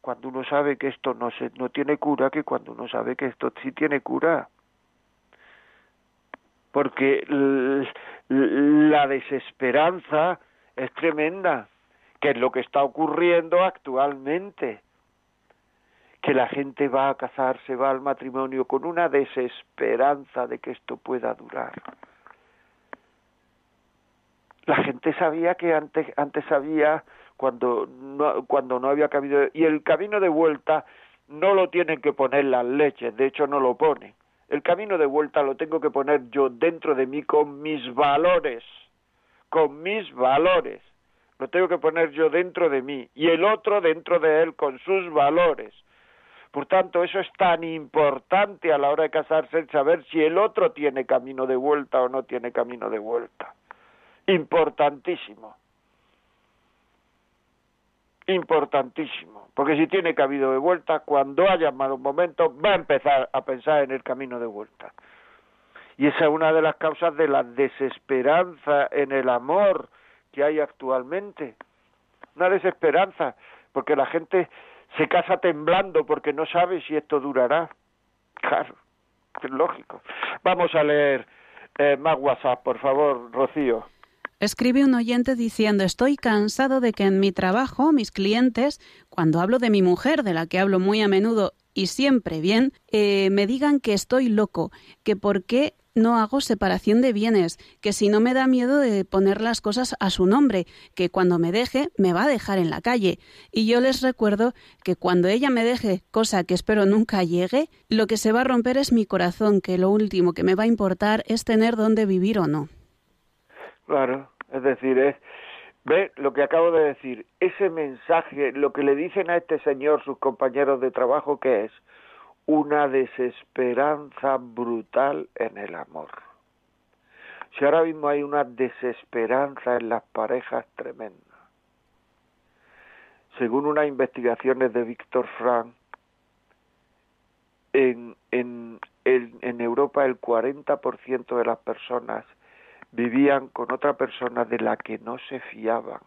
cuando uno sabe que esto no se no tiene cura que cuando uno sabe que esto sí tiene cura porque la desesperanza es tremenda que es lo que está ocurriendo actualmente que la gente va a casarse, va al matrimonio con una desesperanza de que esto pueda durar. La gente sabía que antes antes había cuando no, cuando no había camino y el camino de vuelta no lo tienen que poner las leches, de hecho no lo ponen. El camino de vuelta lo tengo que poner yo dentro de mí con mis valores, con mis valores. Lo tengo que poner yo dentro de mí y el otro dentro de él con sus valores. Por tanto, eso es tan importante a la hora de casarse, el saber si el otro tiene camino de vuelta o no tiene camino de vuelta. Importantísimo importantísimo, porque si tiene cabido de vuelta, cuando haya malos momentos, va a empezar a pensar en el camino de vuelta. Y esa es una de las causas de la desesperanza en el amor que hay actualmente. Una desesperanza, porque la gente se casa temblando porque no sabe si esto durará. Claro, es lógico. Vamos a leer eh, más WhatsApp, por favor, Rocío. Escribe un oyente diciendo, estoy cansado de que en mi trabajo mis clientes, cuando hablo de mi mujer, de la que hablo muy a menudo y siempre bien, eh, me digan que estoy loco, que por qué no hago separación de bienes, que si no me da miedo de poner las cosas a su nombre, que cuando me deje me va a dejar en la calle. Y yo les recuerdo que cuando ella me deje, cosa que espero nunca llegue, lo que se va a romper es mi corazón, que lo último que me va a importar es tener dónde vivir o no. Claro, es decir, es, ve lo que acabo de decir, ese mensaje, lo que le dicen a este señor sus compañeros de trabajo, que es una desesperanza brutal en el amor. Si ahora mismo hay una desesperanza en las parejas tremenda. Según unas investigaciones de Víctor Frank, en, en, en Europa el 40% de las personas vivían con otra persona de la que no se fiaban.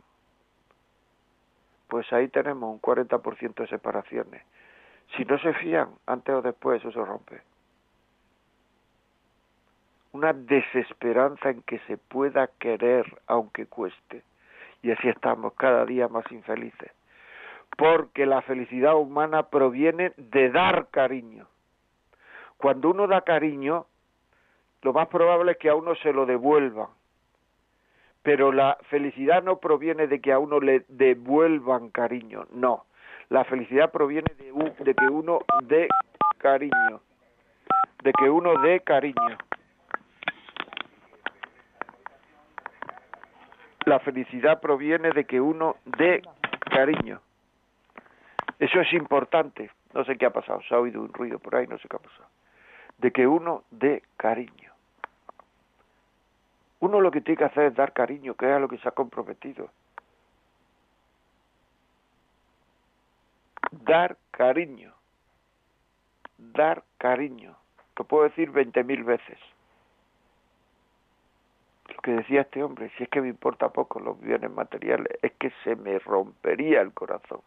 Pues ahí tenemos un 40% de separaciones. Si no se fían, antes o después eso se rompe. Una desesperanza en que se pueda querer aunque cueste. Y así estamos cada día más infelices. Porque la felicidad humana proviene de dar cariño. Cuando uno da cariño, lo más probable es que a uno se lo devuelvan. Pero la felicidad no proviene de que a uno le devuelvan cariño, no. La felicidad proviene de, de que uno dé cariño, de que uno dé cariño. La felicidad proviene de que uno dé cariño. Eso es importante. No sé qué ha pasado, se ha oído un ruido por ahí, no sé qué ha pasado. De que uno dé cariño. Uno lo que tiene que hacer es dar cariño, que es a lo que se ha comprometido. Dar cariño. Dar cariño. Lo puedo decir veinte mil veces. Lo que decía este hombre, si es que me importa poco los bienes materiales, es que se me rompería el corazón.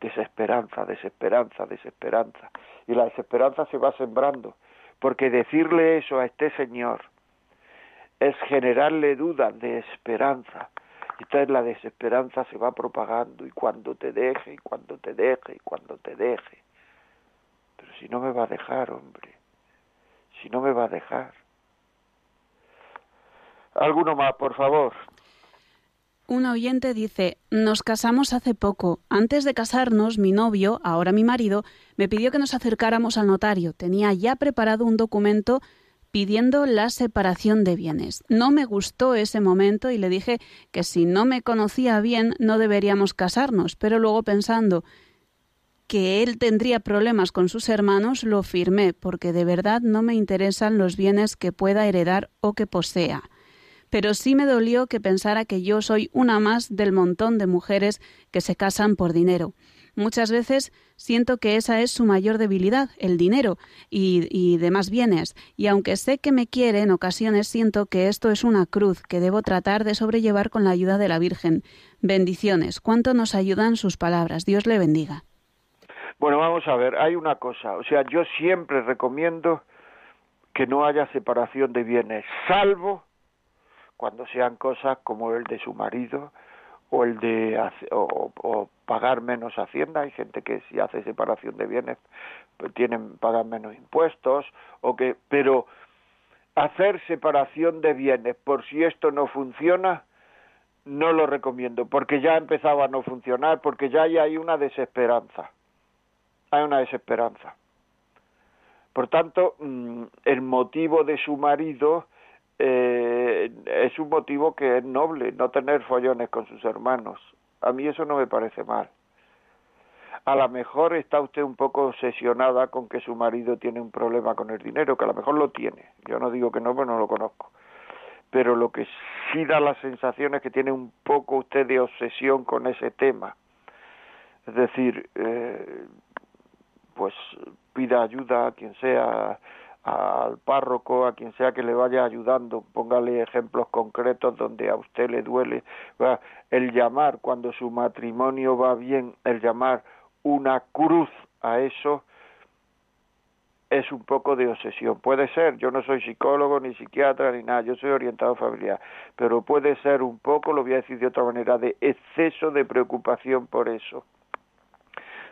Desesperanza, desesperanza, desesperanza. Y la desesperanza se va sembrando, porque decirle eso a este señor, es generarle dudas de esperanza. Entonces la desesperanza se va propagando y cuando te deje, y cuando te deje, y cuando te deje. Pero si no me va a dejar, hombre, si no me va a dejar. Alguno más, por favor. Un oyente dice, nos casamos hace poco. Antes de casarnos, mi novio, ahora mi marido, me pidió que nos acercáramos al notario. Tenía ya preparado un documento pidiendo la separación de bienes. No me gustó ese momento y le dije que si no me conocía bien no deberíamos casarnos, pero luego pensando que él tendría problemas con sus hermanos, lo firmé, porque de verdad no me interesan los bienes que pueda heredar o que posea. Pero sí me dolió que pensara que yo soy una más del montón de mujeres que se casan por dinero. Muchas veces siento que esa es su mayor debilidad, el dinero y, demás bienes, y aunque sé que me quiere, en ocasiones siento que esto es una cruz que debo tratar de sobrellevar con la ayuda de la Virgen. Bendiciones. ¿Cuánto nos ayudan sus palabras? Dios le bendiga. Bueno, vamos a ver, hay una cosa, o sea, yo siempre recomiendo que no haya separación de bienes, salvo cuando sean cosas como el de su marido o el de o, pagar menos hacienda. Hay gente que si hace separación de bienes pues tienen pagar menos impuestos o que pero hacer separación de bienes por si esto no funciona no lo recomiendo porque ya empezaba a no funcionar porque ya hay una desesperanza. Hay una desesperanza. Por tanto mm, el motivo de su marido eh, es un motivo que es noble, no tener follones con sus hermanos. A mí eso no me parece mal. A lo mejor está usted un poco obsesionada con que su marido tiene un problema con el dinero, que a lo mejor lo tiene. Yo no digo que no, pero no lo conozco. Pero lo que sí da la sensación es que tiene un poco usted de obsesión con ese tema. Es decir, eh, pues pida ayuda a quien sea, al párroco, a quien sea que le vaya ayudando, póngale ejemplos concretos donde a usted le duele, el llamar cuando su matrimonio va bien, el llamar una cruz a eso es un poco de obsesión. Puede ser, yo no soy psicólogo ni psiquiatra ni nada, yo soy orientado familiar, pero puede ser un poco, lo voy a decir de otra manera, de exceso de preocupación por eso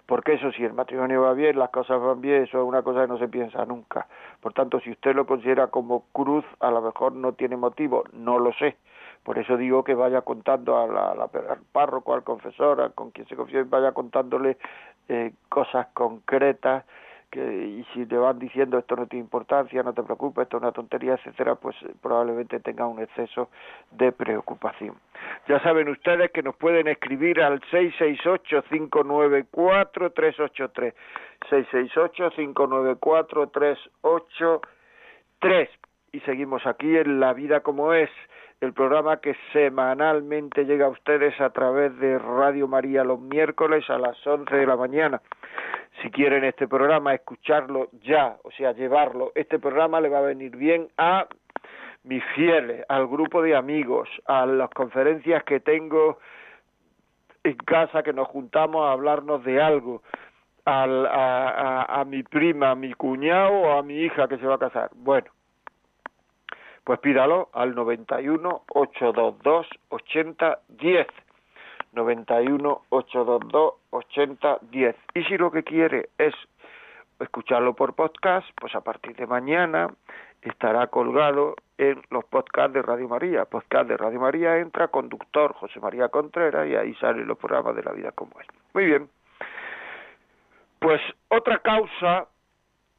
porque eso si el matrimonio va bien, las cosas van bien, eso es una cosa que no se piensa nunca. Por tanto, si usted lo considera como cruz, a lo mejor no tiene motivo, no lo sé. Por eso digo que vaya contando a la, al párroco, al confesor, con quien se confía, vaya contándole eh, cosas concretas y si te van diciendo esto no tiene importancia, no te preocupes, esto es una tontería, etcétera, pues eh, probablemente tenga un exceso de preocupación. Ya saben ustedes que nos pueden escribir al 668-594-383. 668-594-383. Y seguimos aquí en La Vida como es, el programa que semanalmente llega a ustedes a través de Radio María los miércoles a las 11 de la mañana si quieren este programa escucharlo ya, o sea, llevarlo, este programa le va a venir bien a mis fieles, al grupo de amigos, a las conferencias que tengo en casa que nos juntamos a hablarnos de algo, al, a, a, a mi prima, a mi cuñado o a mi hija que se va a casar. Bueno, pues pídalo al 91 822 8010 91 822 8010. Y si lo que quiere es escucharlo por podcast, pues a partir de mañana estará colgado en los podcasts de Radio María. Podcast de Radio María entra conductor José María Contreras y ahí salen los programas de la vida como es. Muy bien. Pues otra causa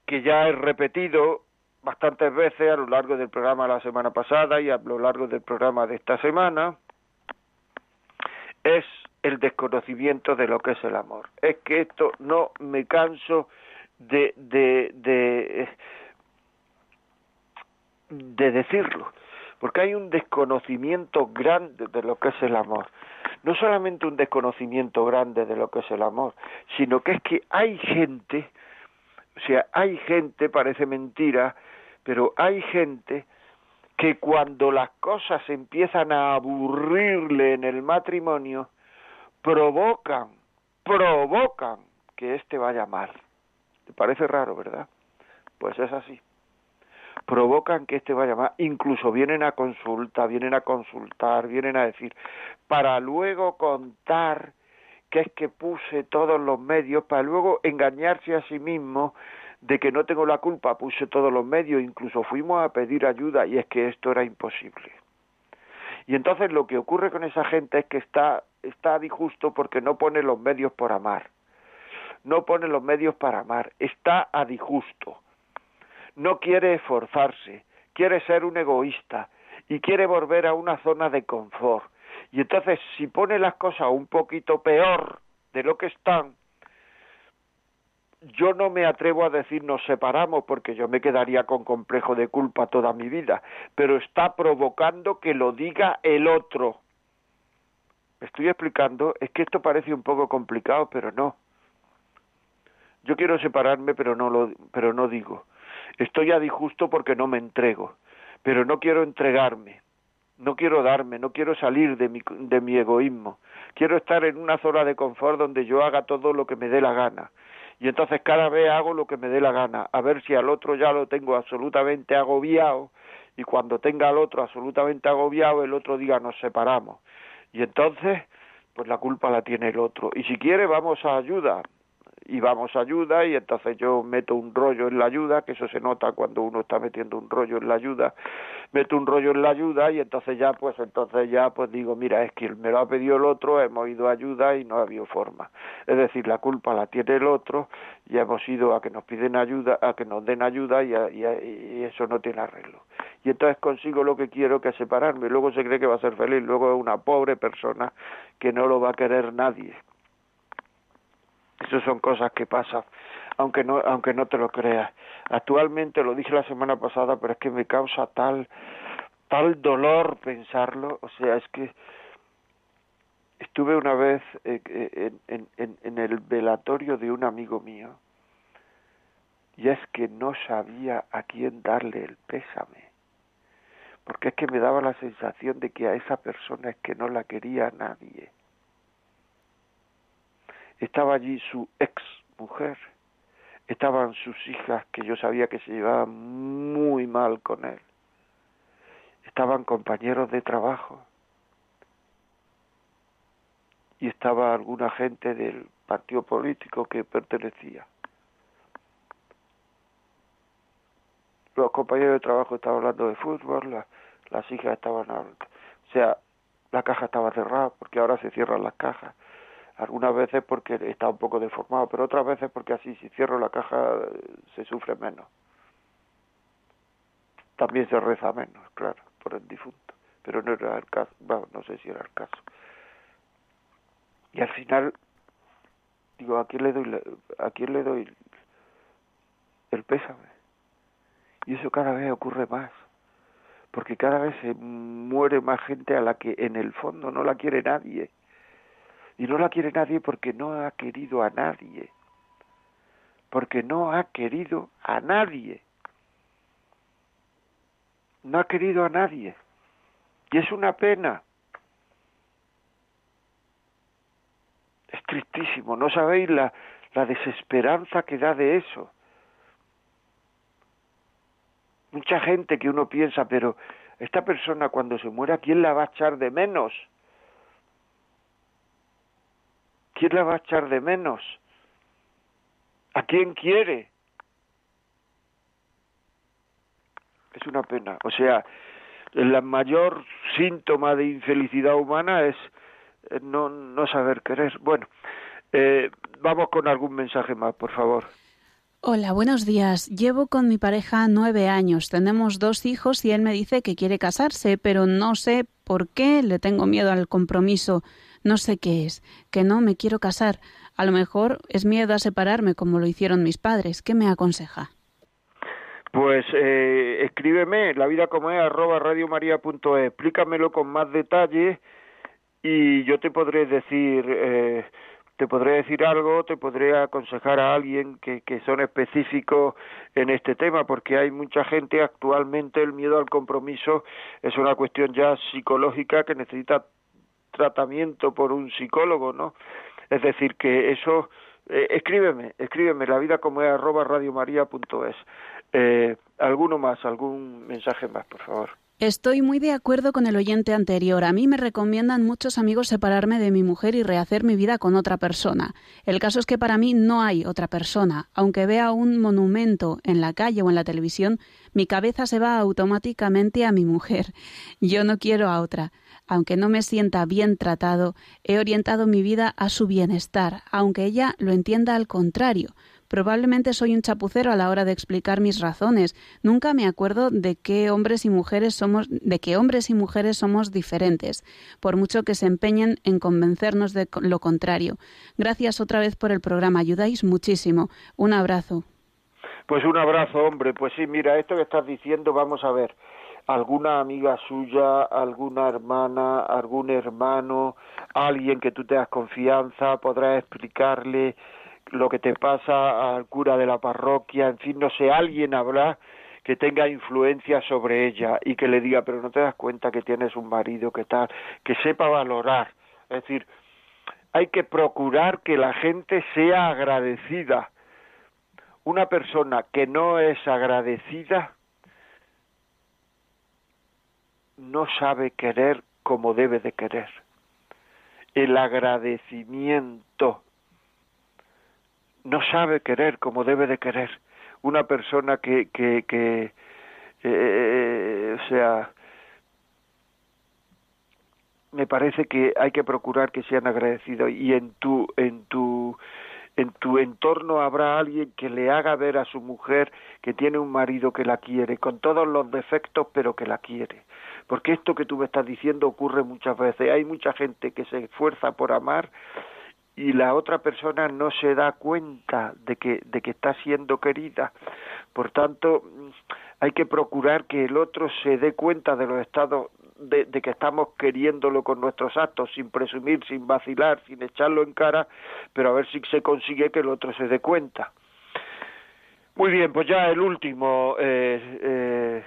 que ya he repetido bastantes veces a lo largo del programa de la semana pasada y a lo largo del programa de esta semana es el desconocimiento de lo que es el amor. Es que esto no me canso de, de, de, de decirlo, porque hay un desconocimiento grande de lo que es el amor. No solamente un desconocimiento grande de lo que es el amor, sino que es que hay gente, o sea, hay gente, parece mentira, pero hay gente que cuando las cosas empiezan a aburrirle en el matrimonio, provocan, provocan que éste vaya mal. ¿Te parece raro, verdad? Pues es así. Provocan que éste vaya mal. Incluso vienen a consulta, vienen a consultar, vienen a decir, para luego contar que es que puse todos los medios, para luego engañarse a sí mismo de que no tengo la culpa, puse todos los medios, incluso fuimos a pedir ayuda y es que esto era imposible. Y entonces lo que ocurre con esa gente es que está, está disgusto porque no pone los medios por amar. No pone los medios para amar, está a disgusto. No quiere esforzarse, quiere ser un egoísta y quiere volver a una zona de confort. Y entonces si pone las cosas un poquito peor de lo que están, yo no me atrevo a decir nos separamos porque yo me quedaría con complejo de culpa toda mi vida, pero está provocando que lo diga el otro. Estoy explicando, es que esto parece un poco complicado, pero no. Yo quiero separarme, pero no lo, pero no digo. Estoy a disgusto porque no me entrego, pero no quiero entregarme, no quiero darme, no quiero salir de mi, de mi egoísmo. Quiero estar en una zona de confort donde yo haga todo lo que me dé la gana. Y entonces cada vez hago lo que me dé la gana, a ver si al otro ya lo tengo absolutamente agobiado y cuando tenga al otro absolutamente agobiado, el otro diga nos separamos. Y entonces, pues la culpa la tiene el otro. Y si quiere, vamos a ayuda y vamos a ayuda y entonces yo meto un rollo en la ayuda, que eso se nota cuando uno está metiendo un rollo en la ayuda, meto un rollo en la ayuda y entonces ya pues entonces ya pues digo, mira, es que me lo ha pedido el otro, hemos ido a ayuda y no ha habido forma. Es decir, la culpa la tiene el otro y hemos ido a que nos piden ayuda, a que nos den ayuda y, y eso no tiene arreglo. Y entonces consigo lo que quiero, que es separarme. Luego se cree que va a ser feliz, luego es una pobre persona que no lo va a querer nadie esas son cosas que pasan, aunque no, aunque no te lo creas. Actualmente, lo dije la semana pasada, pero es que me causa tal, tal dolor pensarlo, o sea, es que estuve una vez en, en el velatorio de un amigo mío, y es que no sabía a quién darle el pésame, porque es que me daba la sensación de que a esa persona es que no la quería nadie estaba allí su ex mujer, estaban sus hijas que yo sabía que se llevaban muy mal con él, estaban compañeros de trabajo y estaba alguna gente del partido político que pertenecía. Los compañeros de trabajo estaban hablando de fútbol, las hijas estaban hablando. O sea, la caja estaba cerrada porque ahora se cierran las cajas algunas veces porque está un poco deformado, pero otras veces porque así si cierro la caja se sufre menos. También se reza menos, claro, por el difunto, pero no era el caso, bueno, no sé si era el caso. Y al final digo, ¿a quién le doy a quién le doy el pésame? Y eso cada vez ocurre más, porque cada vez se muere más gente a la que en el fondo no la quiere nadie y no la quiere nadie porque no ha querido a nadie. Porque no ha querido a nadie. No ha querido a nadie. Y es una pena. Es tristísimo. No sabéis la, la desesperanza que da de eso. Mucha gente que uno piensa, pero esta persona cuando se muera, ¿quién la va a echar de menos? ¿Quién la va a echar de menos? ¿A quién quiere? Es una pena. O sea, el mayor síntoma de infelicidad humana es eh, no, no saber querer. Bueno, eh, vamos con algún mensaje más, por favor. Hola, buenos días. Llevo con mi pareja nueve años. Tenemos dos hijos y él me dice que quiere casarse, pero no sé por qué. Le tengo miedo al compromiso no sé qué es, que no me quiero casar. A lo mejor es miedo a separarme como lo hicieron mis padres. ¿Qué me aconseja? Pues eh, escríbeme, la vida como es, arroba radiomaria.es, explícamelo con más detalle y yo te podré decir, eh, te podré decir algo, te podré aconsejar a alguien que, que son específicos en este tema, porque hay mucha gente actualmente, el miedo al compromiso es una cuestión ya psicológica que necesita tratamiento por un psicólogo, ¿no? Es decir, que eso, eh, escríbeme, escríbeme, la vida como es arroba radiomaria.es. Eh, ¿Alguno más, algún mensaje más, por favor? Estoy muy de acuerdo con el oyente anterior. A mí me recomiendan muchos amigos separarme de mi mujer y rehacer mi vida con otra persona. El caso es que para mí no hay otra persona. Aunque vea un monumento en la calle o en la televisión, mi cabeza se va automáticamente a mi mujer. Yo no quiero a otra aunque no me sienta bien tratado, he orientado mi vida a su bienestar, aunque ella lo entienda al contrario. Probablemente soy un chapucero a la hora de explicar mis razones. Nunca me acuerdo de qué hombres y mujeres somos, de que hombres y mujeres somos diferentes, por mucho que se empeñen en convencernos de lo contrario. Gracias otra vez por el programa, ayudáis muchísimo. Un abrazo. Pues un abrazo, hombre. Pues sí, mira, esto que estás diciendo, vamos a ver alguna amiga suya, alguna hermana, algún hermano, alguien que tú tengas confianza, podrás explicarle lo que te pasa al cura de la parroquia, en fin, no sé, alguien habrá que tenga influencia sobre ella y que le diga, pero no te das cuenta que tienes un marido que tal, que sepa valorar. Es decir, hay que procurar que la gente sea agradecida. Una persona que no es agradecida no sabe querer como debe de querer. El agradecimiento no sabe querer como debe de querer una persona que, que, que eh, o sea, me parece que hay que procurar que sean agradecidos y en tu, en tu, en tu entorno habrá alguien que le haga ver a su mujer que tiene un marido que la quiere, con todos los defectos, pero que la quiere. Porque esto que tú me estás diciendo ocurre muchas veces. Hay mucha gente que se esfuerza por amar y la otra persona no se da cuenta de que, de que está siendo querida. Por tanto, hay que procurar que el otro se dé cuenta de los estados de, que estamos queriéndolo con nuestros actos, sin presumir, sin vacilar, sin echarlo en cara, pero a ver si se consigue que el otro se dé cuenta. Muy bien, pues ya el último eh, eh,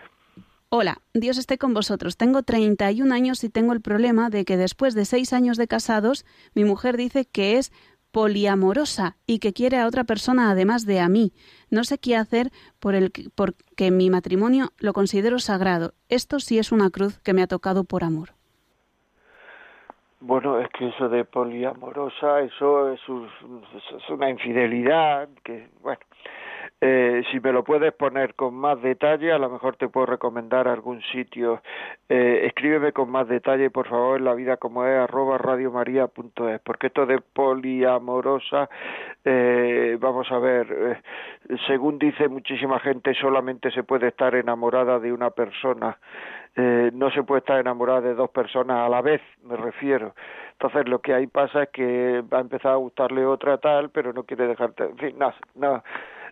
Hola, Dios esté con vosotros. Tengo 31 años y tengo el problema de que después de seis años de casados, mi mujer dice que es poliamorosa y que quiere a otra persona además de a mí. No sé qué hacer por el, porque mi matrimonio lo considero sagrado. Esto sí es una cruz que me ha tocado por amor. Bueno, es que eso de poliamorosa, eso es, una infidelidad, que, bueno, eh, si me lo puedes poner con más detalle, a lo mejor te puedo recomendar algún sitio. Eh, escríbeme con más detalle, por favor, en la vida como es, arroba radiomaria.es, porque esto de poliamorosa, eh, vamos a ver, eh, según dice muchísima gente, solamente se puede estar enamorada de una persona. Eh, no se puede estar enamorada de dos personas a la vez, me refiero. Entonces lo que ahí pasa es que va a empezar a gustarle otra tal, pero no quiere dejarte, en fin, nada, nada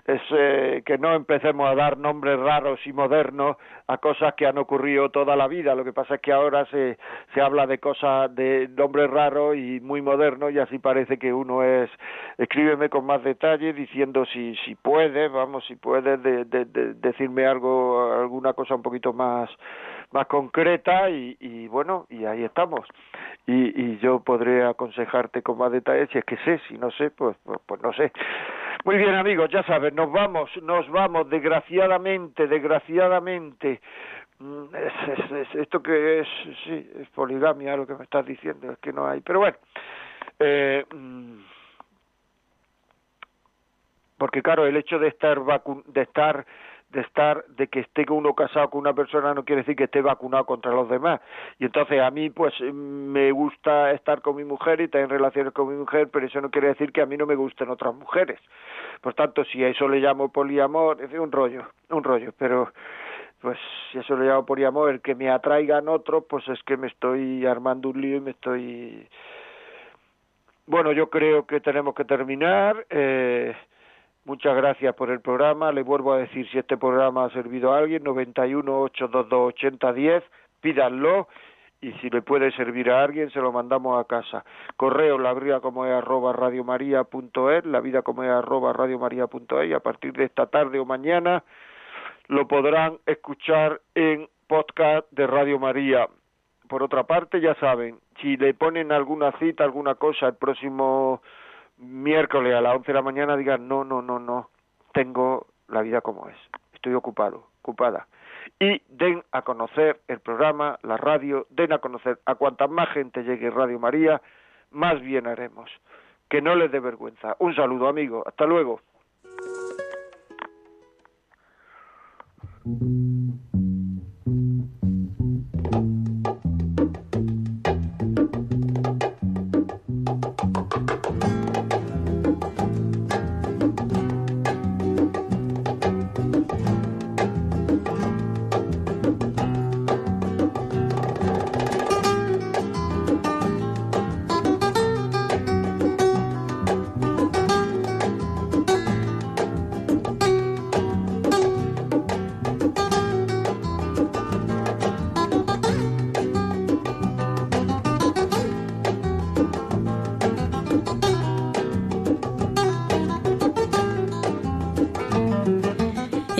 es eh, que no empecemos a dar nombres raros y modernos a cosas que han ocurrido toda la vida. Lo que pasa es que ahora se, se habla de cosas de nombres raros y muy modernos y así parece que uno es. Escríbeme con más detalle diciendo si, si puedes, vamos, si puedes de, de, decirme algo, alguna cosa un poquito más más concreta y, y bueno, y ahí estamos. Y, y yo podré aconsejarte con más detalle si es que sé, si no sé, pues, pues, pues no sé. Muy bien, amigos, ya saben, nos vamos, nos vamos, desgraciadamente, desgraciadamente. Mm, es, esto que es, sí, es poligamia lo que me estás diciendo, es que no hay. Pero bueno, eh, mm, porque claro, el hecho de estar de estar de estar, de que esté uno casado con una persona no quiere decir que esté vacunado contra los demás. Y entonces a mí pues me gusta estar con mi mujer y tener relaciones con mi mujer, pero eso no quiere decir que a mí no me gusten otras mujeres. Por tanto, si a eso le llamo poliamor, es un rollo, un rollo, pero pues si eso le llamo poliamor, el que me atraigan otros, pues es que me estoy armando un lío y me estoy... Bueno, yo creo que tenemos que terminar. Eh, Muchas gracias por el programa. Le vuelvo a decir si este programa ha servido a alguien, 91 822 8010, pídanlo y si le puede servir a alguien se lo mandamos a casa. Correo la vida como es arroba radiomaria.es, la vida como es arroba radiomaria.es y a partir de esta tarde o mañana lo podrán escuchar en podcast de Radio María. Por otra parte, ya saben, si le ponen alguna cita, alguna cosa el próximo miércoles a las 11 de la mañana digan, no, no, no, no, tengo la vida como es, estoy ocupado, ocupada. Y den a conocer el programa, la radio, den a conocer a cuanta más gente llegue Radio María, más bien haremos. Que no les dé vergüenza. Un saludo, amigo. Hasta luego.